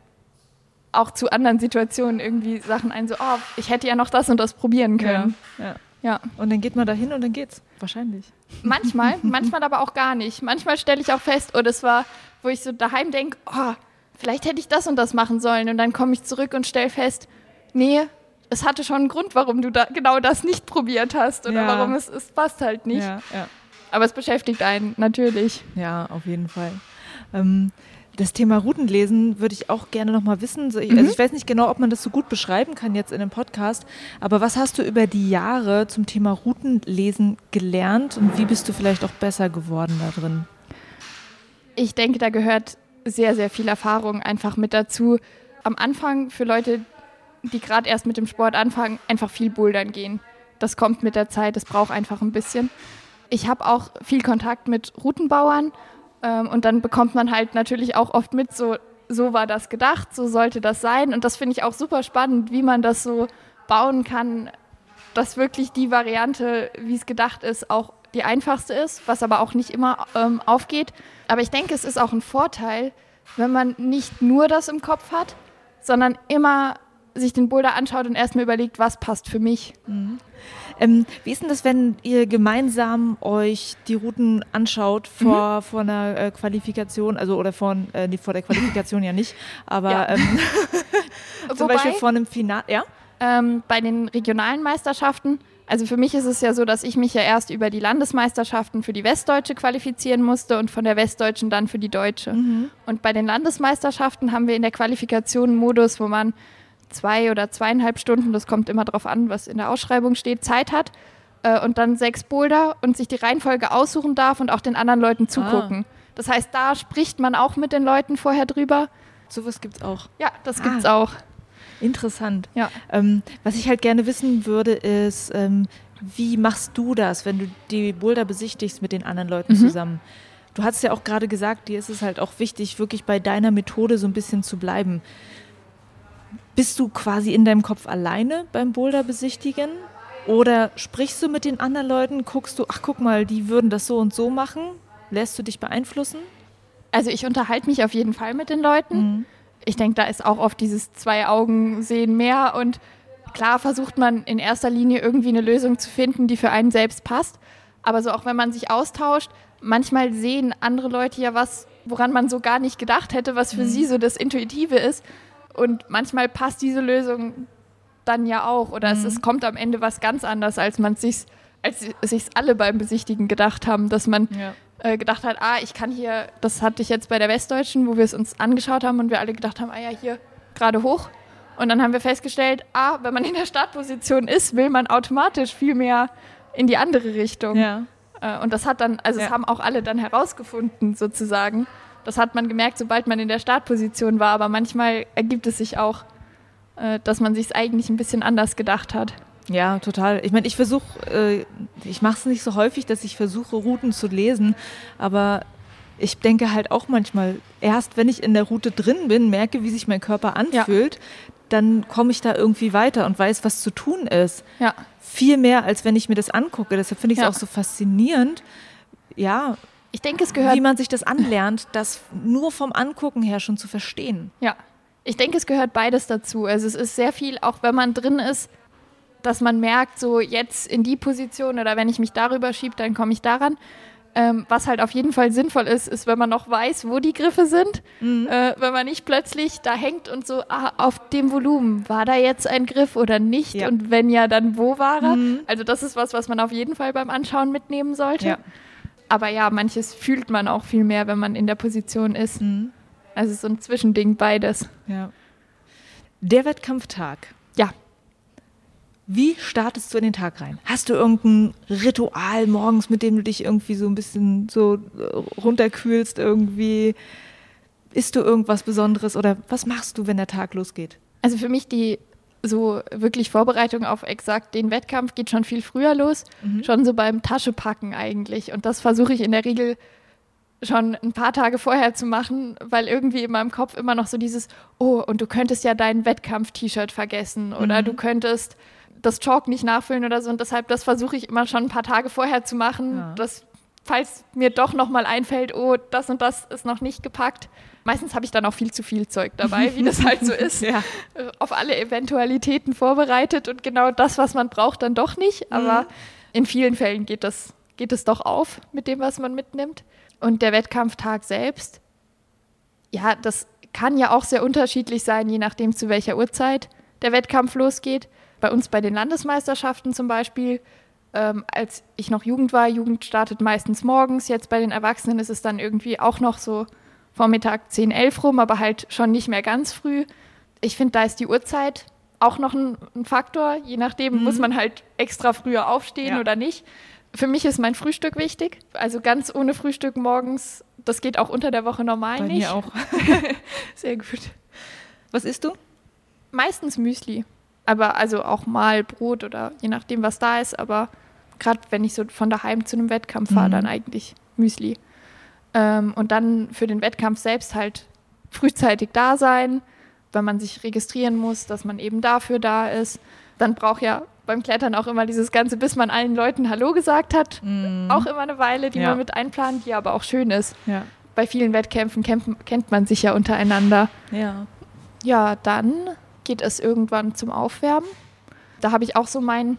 auch zu anderen Situationen irgendwie Sachen ein, so, oh, ich hätte ja noch das und das probieren können. Ja. ja. ja. Und dann geht man da hin und dann geht's. Wahrscheinlich. Manchmal, (laughs) manchmal aber auch gar nicht. Manchmal stelle ich auch fest, oh, das war, wo ich so daheim denke, oh, vielleicht hätte ich das und das machen sollen. Und dann komme ich zurück und stelle fest, nee, es hatte schon einen Grund, warum du da genau das nicht probiert hast oder ja. warum es, es passt halt nicht. Ja, ja. Aber es beschäftigt einen natürlich. Ja, auf jeden Fall. Ähm, das Thema Routenlesen würde ich auch gerne noch mal wissen. Also ich, mhm. also ich weiß nicht genau, ob man das so gut beschreiben kann jetzt in dem Podcast, aber was hast du über die Jahre zum Thema Routenlesen gelernt und wie bist du vielleicht auch besser geworden da drin? Ich denke, da gehört sehr, sehr viel Erfahrung einfach mit dazu. Am Anfang für Leute, die gerade erst mit dem Sport anfangen, einfach viel bouldern gehen. Das kommt mit der Zeit, das braucht einfach ein bisschen. Ich habe auch viel Kontakt mit Routenbauern ähm, und dann bekommt man halt natürlich auch oft mit, so, so war das gedacht, so sollte das sein. Und das finde ich auch super spannend, wie man das so bauen kann, dass wirklich die Variante, wie es gedacht ist, auch die einfachste ist, was aber auch nicht immer ähm, aufgeht. Aber ich denke, es ist auch ein Vorteil, wenn man nicht nur das im Kopf hat, sondern immer sich den Boulder anschaut und erstmal überlegt, was passt für mich. Mhm. Ähm, wie ist denn das, wenn ihr gemeinsam euch die Routen anschaut vor, mhm. vor einer äh, Qualifikation, also oder vor, äh, nee, vor der Qualifikation ja nicht, aber ja. ähm, (laughs) zum Wobei, Beispiel vor einem Finale, ja? Ähm, bei den regionalen Meisterschaften, also für mich ist es ja so, dass ich mich ja erst über die Landesmeisterschaften für die Westdeutsche qualifizieren musste und von der Westdeutschen dann für die Deutsche. Mhm. Und bei den Landesmeisterschaften haben wir in der Qualifikation einen Modus, wo man zwei oder zweieinhalb Stunden, das kommt immer darauf an, was in der Ausschreibung steht, Zeit hat äh, und dann sechs Boulder und sich die Reihenfolge aussuchen darf und auch den anderen Leuten zugucken. Ah. Das heißt, da spricht man auch mit den Leuten vorher drüber. Sowas gibt es auch. Ja, das gibt es ah. auch. Interessant. Ja. Ähm, was ich halt gerne wissen würde, ist, ähm, wie machst du das, wenn du die Boulder besichtigst mit den anderen Leuten mhm. zusammen? Du hast ja auch gerade gesagt, dir ist es halt auch wichtig, wirklich bei deiner Methode so ein bisschen zu bleiben. Bist du quasi in deinem Kopf alleine beim Boulder besichtigen? Oder sprichst du mit den anderen Leuten, guckst du, ach guck mal, die würden das so und so machen? Lässt du dich beeinflussen? Also ich unterhalte mich auf jeden Fall mit den Leuten. Mhm. Ich denke, da ist auch oft dieses zwei Augen sehen mehr und klar versucht man in erster Linie irgendwie eine Lösung zu finden, die für einen selbst passt. Aber so auch wenn man sich austauscht, manchmal sehen andere Leute ja was, woran man so gar nicht gedacht hätte, was für mhm. sie so das Intuitive ist. Und manchmal passt diese Lösung dann ja auch. Oder mhm. es, es, kommt am Ende was ganz anderes, als man sich als sich alle beim Besichtigen gedacht haben, dass man ja. äh, gedacht hat, ah, ich kann hier, das hatte ich jetzt bei der Westdeutschen, wo wir es uns angeschaut haben und wir alle gedacht haben, ah ja, hier gerade hoch. Und dann haben wir festgestellt, ah, wenn man in der Startposition ist, will man automatisch viel mehr in die andere Richtung. Ja. Äh, und das hat dann, also ja. es haben auch alle dann herausgefunden, sozusagen. Das hat man gemerkt, sobald man in der Startposition war. Aber manchmal ergibt es sich auch, äh, dass man sich es eigentlich ein bisschen anders gedacht hat. Ja, total. Ich meine, ich versuche, äh, ich mache es nicht so häufig, dass ich versuche, Routen zu lesen, aber ich denke halt auch manchmal, erst wenn ich in der Route drin bin, merke, wie sich mein Körper anfühlt, ja. dann komme ich da irgendwie weiter und weiß, was zu tun ist. Ja. Viel mehr, als wenn ich mir das angucke. Deshalb finde ich es ja. auch so faszinierend. Ja, ich denke, es gehört. Wie man sich das anlernt, das nur vom Angucken her schon zu verstehen. Ja. Ich denke, es gehört beides dazu. Also es ist sehr viel, auch wenn man drin ist, dass man merkt, so jetzt in die Position oder wenn ich mich darüber schiebe, dann komme ich daran. Ähm, was halt auf jeden Fall sinnvoll ist, ist, wenn man noch weiß, wo die Griffe sind. Mhm. Äh, wenn man nicht plötzlich da hängt und so, ah, auf dem Volumen, war da jetzt ein Griff oder nicht? Ja. Und wenn ja, dann wo war er? Mhm. Also das ist was, was man auf jeden Fall beim Anschauen mitnehmen sollte. Ja. Aber ja, manches fühlt man auch viel mehr, wenn man in der Position ist. Mhm. Also so ein Zwischending beides. Ja. Der Wettkampftag. Ja. Wie startest du in den Tag rein? Hast du irgendein Ritual morgens, mit dem du dich irgendwie so ein bisschen so äh, runterkühlst irgendwie? Isst du irgendwas Besonderes oder was machst du, wenn der Tag losgeht? Also für mich die so wirklich Vorbereitung auf exakt den Wettkampf geht schon viel früher los, mhm. schon so beim Taschepacken eigentlich. Und das versuche ich in der Regel schon ein paar Tage vorher zu machen, weil irgendwie in meinem Kopf immer noch so dieses, oh, und du könntest ja dein Wettkampf-T-Shirt vergessen oder mhm. du könntest das Chalk nicht nachfüllen oder so. Und deshalb, das versuche ich immer schon ein paar Tage vorher zu machen, ja. dass, falls mir doch nochmal einfällt, oh, das und das ist noch nicht gepackt. Meistens habe ich dann auch viel zu viel Zeug dabei, wie das halt so (laughs) ist. ja. Auf alle Eventualitäten vorbereitet und genau das, was man braucht, dann doch nicht. Aber mhm. in vielen Fällen geht das, geht es doch auf mit dem, was man mitnimmt. Und der Wettkampftag selbst, ja, das kann ja auch sehr unterschiedlich sein, je nachdem, zu welcher Uhrzeit der Wettkampf losgeht. Bei uns bei den Landesmeisterschaften zum Beispiel, ähm, als ich noch Jugend war, Jugend startet meistens morgens, jetzt bei den Erwachsenen ist es dann irgendwie auch noch so Vormittag 10, 11 rum, aber halt schon nicht mehr ganz früh. Ich finde, da ist die Uhrzeit auch noch ein, ein Faktor. Je nachdem mhm. muss man halt extra früher aufstehen ja. oder nicht. Für mich ist mein Frühstück wichtig. Also ganz ohne Frühstück morgens, das geht auch unter der Woche normal Bei nicht. Mir auch. (laughs) Sehr gut. Was isst du? Meistens Müsli aber also auch mal Brot oder je nachdem, was da ist. Aber gerade wenn ich so von daheim zu einem Wettkampf fahre, mhm. dann eigentlich Müsli. Ähm, und dann für den Wettkampf selbst halt frühzeitig da sein, wenn man sich registrieren muss, dass man eben dafür da ist. Dann braucht ja beim Klettern auch immer dieses Ganze, bis man allen Leuten Hallo gesagt hat, mhm. auch immer eine Weile, die ja. man mit einplant, die aber auch schön ist. Ja. Bei vielen Wettkämpfen kennt, kennt man sich ja untereinander. Ja. Ja, dann geht es irgendwann zum Aufwärmen. Da habe ich auch so mein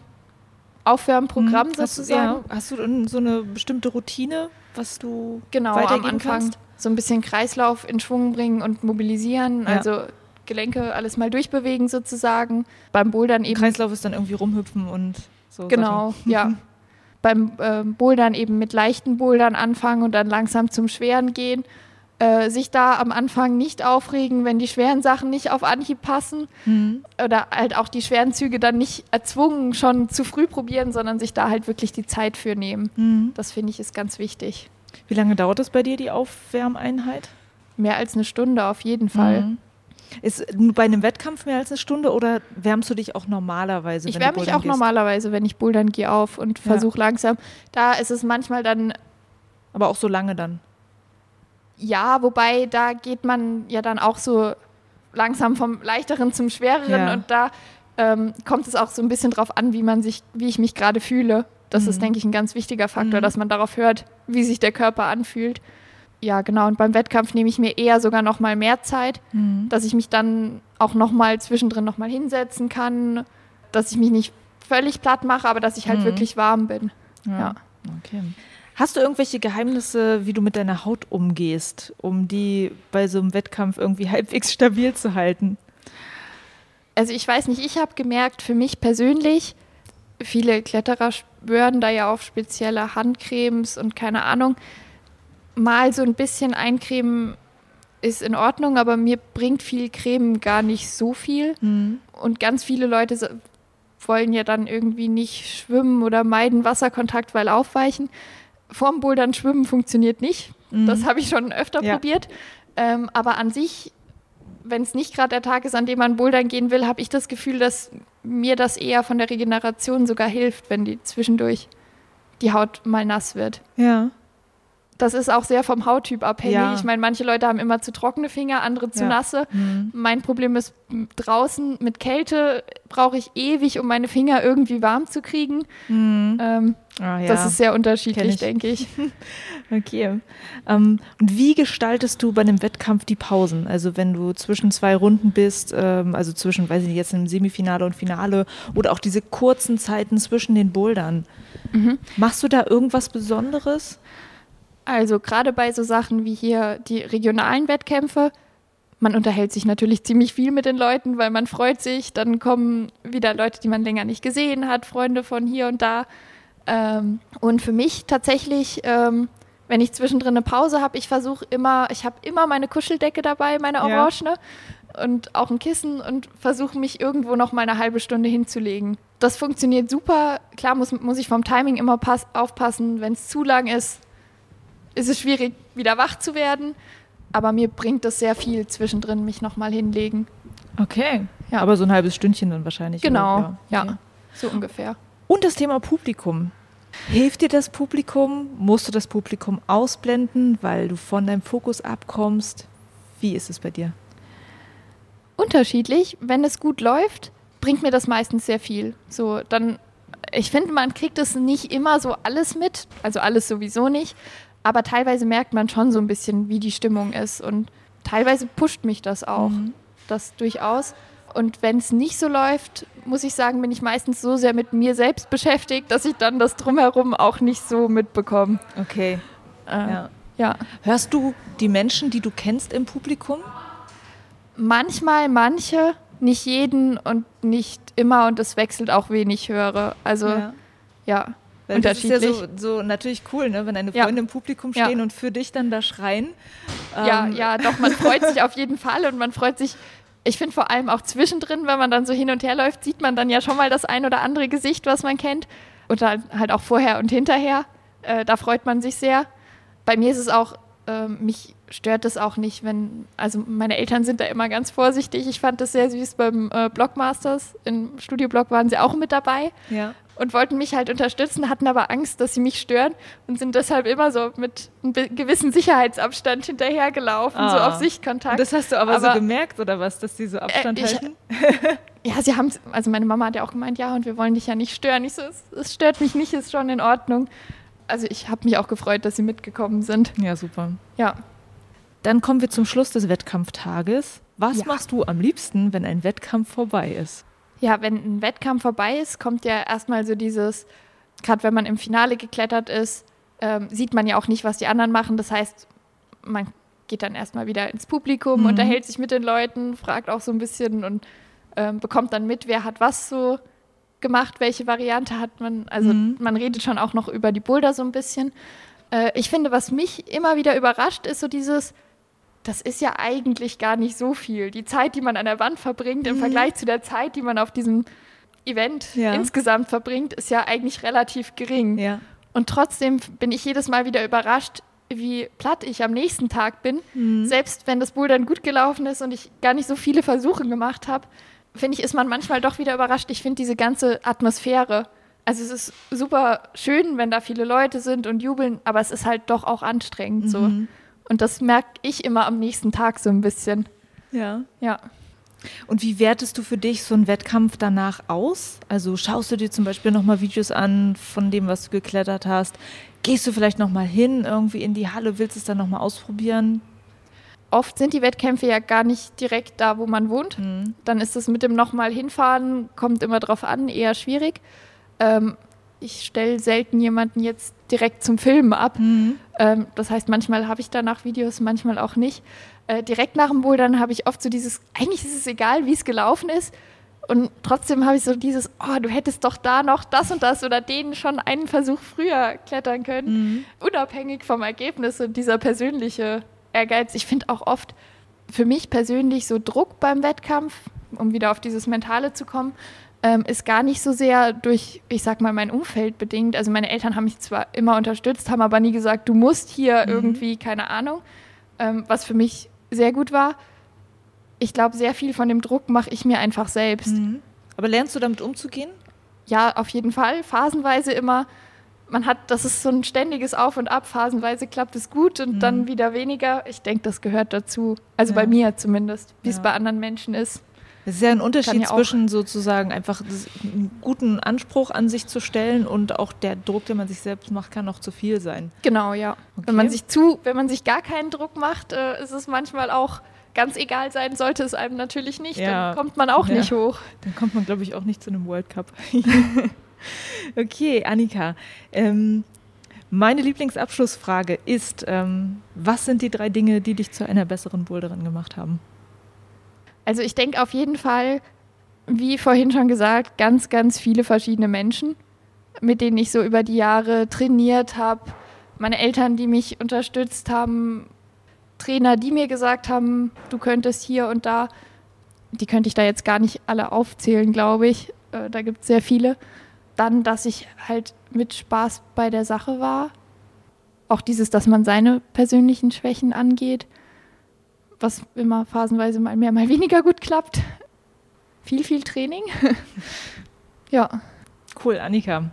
Aufwärmprogramm hm, sozusagen. Hast du, ja, hast du so eine bestimmte Routine, was du genau am Anfang kannst? so ein bisschen Kreislauf in Schwung bringen und mobilisieren, ja. also Gelenke alles mal durchbewegen sozusagen. Beim Bouldern eben Kreislauf ist dann irgendwie rumhüpfen und so. Genau, Sachen. ja. (laughs) Beim äh, Bouldern eben mit leichten Bouldern anfangen und dann langsam zum Schweren gehen äh, sich da am Anfang nicht aufregen, wenn die schweren Sachen nicht auf Anhieb passen. Mhm. Oder halt auch die schweren Züge dann nicht erzwungen schon zu früh probieren, sondern sich da halt wirklich die Zeit für nehmen. Mhm. Das finde ich ist ganz wichtig. Wie lange dauert das bei dir, die Aufwärmeinheit? Mehr als eine Stunde auf jeden Fall. Mhm. Ist bei einem Wettkampf mehr als eine Stunde oder wärmst du dich auch normalerweise? Ich wärme mich auch gehst? normalerweise, wenn ich bouldern gehe auf und versuche ja. langsam. Da ist es manchmal dann. Aber auch so lange dann? Ja, wobei da geht man ja dann auch so langsam vom leichteren zum schwereren ja. und da ähm, kommt es auch so ein bisschen drauf an, wie man sich, wie ich mich gerade fühle. Das mhm. ist, denke ich, ein ganz wichtiger Faktor, mhm. dass man darauf hört, wie sich der Körper anfühlt. Ja, genau. Und beim Wettkampf nehme ich mir eher sogar noch mal mehr Zeit, mhm. dass ich mich dann auch noch mal zwischendrin noch mal hinsetzen kann, dass ich mich nicht völlig platt mache, aber dass ich halt mhm. wirklich warm bin. ja. ja. Okay. Hast du irgendwelche Geheimnisse, wie du mit deiner Haut umgehst, um die bei so einem Wettkampf irgendwie (laughs) halbwegs stabil zu halten? Also ich weiß nicht, ich habe gemerkt, für mich persönlich, viele Kletterer schwören da ja auf spezielle Handcremes und keine Ahnung. Mal so ein bisschen eincremen ist in Ordnung, aber mir bringt viel Creme gar nicht so viel. Mhm. Und ganz viele Leute wollen ja dann irgendwie nicht schwimmen oder meiden Wasserkontakt, weil aufweichen vorm Bouldern schwimmen funktioniert nicht. Mhm. Das habe ich schon öfter ja. probiert. Ähm, aber an sich, wenn es nicht gerade der Tag ist, an dem man Bouldern gehen will, habe ich das Gefühl, dass mir das eher von der Regeneration sogar hilft, wenn die zwischendurch die Haut mal nass wird. Ja. Das ist auch sehr vom Hauttyp abhängig. Ja. Ich meine, manche Leute haben immer zu trockene Finger, andere zu ja. nasse. Mhm. Mein Problem ist, draußen mit Kälte brauche ich ewig, um meine Finger irgendwie warm zu kriegen. Mhm. Ähm, oh, ja. Das ist sehr unterschiedlich, ich. denke ich. (laughs) okay. Ähm, und wie gestaltest du bei einem Wettkampf die Pausen? Also wenn du zwischen zwei Runden bist, ähm, also zwischen, weiß ich nicht, jetzt im Semifinale und Finale oder auch diese kurzen Zeiten zwischen den Bouldern. Mhm. Machst du da irgendwas Besonderes? Also gerade bei so Sachen wie hier die regionalen Wettkämpfe, man unterhält sich natürlich ziemlich viel mit den Leuten, weil man freut sich. Dann kommen wieder Leute, die man länger nicht gesehen hat, Freunde von hier und da. Ähm, und für mich tatsächlich, ähm, wenn ich zwischendrin eine Pause habe, ich versuche immer, ich habe immer meine Kuscheldecke dabei, meine orangene. Ja. Und auch ein Kissen und versuche mich irgendwo noch mal eine halbe Stunde hinzulegen. Das funktioniert super. Klar muss, muss ich vom Timing immer pass, aufpassen. Wenn es zu lang ist, ist es schwierig, wieder wach zu werden. Aber mir bringt es sehr viel zwischendrin, mich noch mal hinlegen. Okay. Ja. Aber so ein halbes Stündchen dann wahrscheinlich. Genau. Oder? Ja. Okay. ja. So ungefähr. Und das Thema Publikum. Hilft dir das Publikum? Musst du das Publikum ausblenden, weil du von deinem Fokus abkommst? Wie ist es bei dir? Unterschiedlich. Wenn es gut läuft, bringt mir das meistens sehr viel. So, dann, ich finde, man kriegt es nicht immer so alles mit, also alles sowieso nicht, aber teilweise merkt man schon so ein bisschen, wie die Stimmung ist und teilweise pusht mich das auch, mhm. das durchaus. Und wenn es nicht so läuft, muss ich sagen, bin ich meistens so sehr mit mir selbst beschäftigt, dass ich dann das drumherum auch nicht so mitbekomme. Okay. Äh, ja. ja. Hörst du die Menschen, die du kennst im Publikum? Manchmal manche, nicht jeden und nicht immer und es wechselt auch wenig höre. Also ja. ja. Weil unterschiedlich. Das ist ja so, so natürlich cool, ne? wenn deine Freunde ja. im Publikum stehen ja. und für dich dann da schreien. Ja, ähm. ja, doch, man freut (laughs) sich auf jeden Fall und man freut sich, ich finde vor allem auch zwischendrin, wenn man dann so hin und her läuft, sieht man dann ja schon mal das ein oder andere Gesicht, was man kennt. Und dann halt auch vorher und hinterher. Äh, da freut man sich sehr. Bei mir ist es auch, äh, mich stört es auch nicht, wenn, also meine Eltern sind da immer ganz vorsichtig. Ich fand das sehr süß beim äh, Blockmasters. Im Studioblock waren sie auch mit dabei. Ja und wollten mich halt unterstützen, hatten aber Angst, dass sie mich stören und sind deshalb immer so mit einem gewissen Sicherheitsabstand hinterhergelaufen, ah. so auf Sichtkontakt. Das hast du aber, aber so gemerkt oder was, dass sie so Abstand äh, ich, halten? (laughs) ja, sie haben, also meine Mama hat ja auch gemeint, ja, und wir wollen dich ja nicht stören. Ich so, es, es stört mich nicht, ist schon in Ordnung. Also ich habe mich auch gefreut, dass sie mitgekommen sind. Ja, super. Ja. Dann kommen wir zum Schluss des Wettkampftages. Was ja. machst du am liebsten, wenn ein Wettkampf vorbei ist? ja, wenn ein Wettkampf vorbei ist, kommt ja erstmal so dieses, gerade wenn man im Finale geklettert ist, ähm, sieht man ja auch nicht, was die anderen machen. Das heißt, man geht dann erstmal wieder ins Publikum, mhm. unterhält sich mit den Leuten, fragt auch so ein bisschen und ähm, bekommt dann mit, wer hat was so gemacht, welche Variante hat man. Also mhm. man redet schon auch noch über die Boulder so ein bisschen. Äh, ich finde, was mich immer wieder überrascht, ist so dieses, das ist ja eigentlich gar nicht so viel. Die Zeit, die man an der Wand verbringt, im mhm. Vergleich zu der Zeit, die man auf diesem Event ja. insgesamt verbringt, ist ja eigentlich relativ gering. Ja. Und trotzdem bin ich jedes Mal wieder überrascht, wie platt ich am nächsten Tag bin. Mhm. Selbst wenn das Bouldern gut gelaufen ist und ich gar nicht so viele Versuche gemacht habe, finde ich, ist man manchmal doch wieder überrascht. Ich finde diese ganze Atmosphäre. Also es ist super schön, wenn da viele Leute sind und jubeln, aber es ist halt doch auch anstrengend mhm. so. Und das merke ich immer am nächsten Tag so ein bisschen. Ja. Ja. Und wie wertest du für dich so einen Wettkampf danach aus? Also schaust du dir zum Beispiel nochmal Videos an von dem, was du geklettert hast? Gehst du vielleicht nochmal hin, irgendwie in die Halle, willst es dann nochmal ausprobieren? Oft sind die Wettkämpfe ja gar nicht direkt da, wo man wohnt. Mhm. Dann ist es mit dem nochmal hinfahren, kommt immer drauf an, eher schwierig. Ähm, ich stelle selten jemanden jetzt direkt zum Filmen ab. Mhm. Ähm, das heißt, manchmal habe ich danach Videos, manchmal auch nicht. Äh, direkt nach dem Bouldern habe ich oft so dieses, eigentlich ist es egal, wie es gelaufen ist. Und trotzdem habe ich so dieses, oh, du hättest doch da noch das und das oder den schon einen Versuch früher klettern können, mhm. unabhängig vom Ergebnis und dieser persönliche Ehrgeiz. Ich finde auch oft für mich persönlich so Druck beim Wettkampf, um wieder auf dieses Mentale zu kommen, ähm, ist gar nicht so sehr durch, ich sag mal, mein Umfeld bedingt. Also meine Eltern haben mich zwar immer unterstützt, haben aber nie gesagt, du musst hier mhm. irgendwie, keine Ahnung, ähm, was für mich sehr gut war. Ich glaube, sehr viel von dem Druck mache ich mir einfach selbst. Mhm. Aber lernst du damit umzugehen? Ja, auf jeden Fall. Phasenweise immer. Man hat, das ist so ein ständiges Auf und Ab. Phasenweise klappt es gut und mhm. dann wieder weniger. Ich denke, das gehört dazu. Also ja. bei mir zumindest, wie ja. es bei anderen Menschen ist. Es ist ja ein Unterschied zwischen sozusagen einfach einen guten Anspruch an sich zu stellen und auch der Druck, den man sich selbst macht, kann noch zu viel sein. Genau, ja. Okay. Wenn man sich zu, wenn man sich gar keinen Druck macht, äh, ist es manchmal auch ganz egal sein, sollte es einem natürlich nicht. Ja. Dann kommt man auch ja. nicht hoch. Dann kommt man, glaube ich, auch nicht zu einem World Cup. (laughs) okay, Annika. Ähm, Meine Lieblingsabschlussfrage ist, ähm, was sind die drei Dinge, die dich zu einer besseren Boulderin gemacht haben? Also ich denke auf jeden Fall, wie vorhin schon gesagt, ganz, ganz viele verschiedene Menschen, mit denen ich so über die Jahre trainiert habe. Meine Eltern, die mich unterstützt haben, Trainer, die mir gesagt haben, du könntest hier und da, die könnte ich da jetzt gar nicht alle aufzählen, glaube ich. Äh, da gibt es sehr viele. Dann, dass ich halt mit Spaß bei der Sache war. Auch dieses, dass man seine persönlichen Schwächen angeht, was immer phasenweise mal mehr, mal weniger gut klappt. Viel, viel Training. (laughs) ja. Cool, Annika.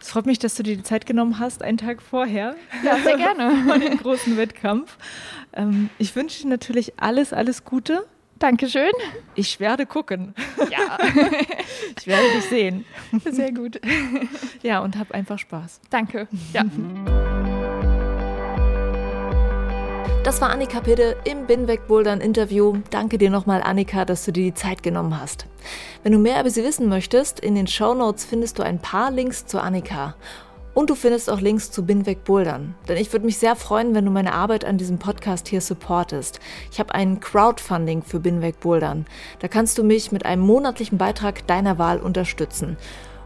Es freut mich, dass du dir die Zeit genommen hast, einen Tag vorher. Ja, sehr gerne. (laughs) Von dem großen Wettkampf. Ähm, ich wünsche dir natürlich alles, alles Gute. Dankeschön. Ich werde gucken. Ja. (laughs) Ich werde dich sehen. Sehr gut. Ja, und hab einfach Spaß. Danke. Ja. Das war Annika Pidde im Binweg Bouldern Interview. Danke dir nochmal, Annika, dass du dir die Zeit genommen hast. Wenn du mehr über sie wissen möchtest, in den Show Notes findest du ein paar Links zu Annika. Und du findest auch Links zu Binweg Bouldern. Denn ich würde mich sehr freuen, wenn du meine Arbeit an diesem Podcast hier supportest. Ich habe ein Crowdfunding für Binweg Bouldern. Da kannst du mich mit einem monatlichen Beitrag deiner Wahl unterstützen.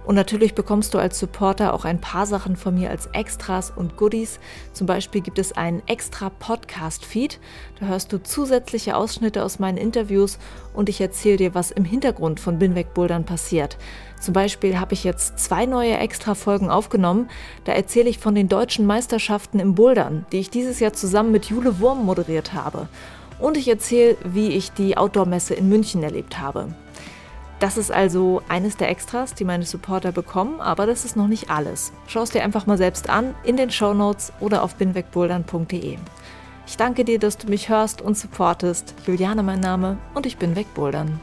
Und natürlich bekommst du als Supporter auch ein paar Sachen von mir als Extras und Goodies. Zum Beispiel gibt es einen extra Podcast-Feed. Da hörst du zusätzliche Ausschnitte aus meinen Interviews und ich erzähle dir, was im Hintergrund von Binweg Bouldern passiert. Zum Beispiel habe ich jetzt zwei neue Extra-Folgen aufgenommen. Da erzähle ich von den deutschen Meisterschaften im Bouldern, die ich dieses Jahr zusammen mit Jule Wurm moderiert habe. Und ich erzähle, wie ich die Outdoor-Messe in München erlebt habe. Das ist also eines der Extras, die meine Supporter bekommen, aber das ist noch nicht alles. Schau es dir einfach mal selbst an in den Show Notes oder auf binwegbouldern.de. Ich danke dir, dass du mich hörst und supportest. Juliane mein Name und ich bin wegbouldern.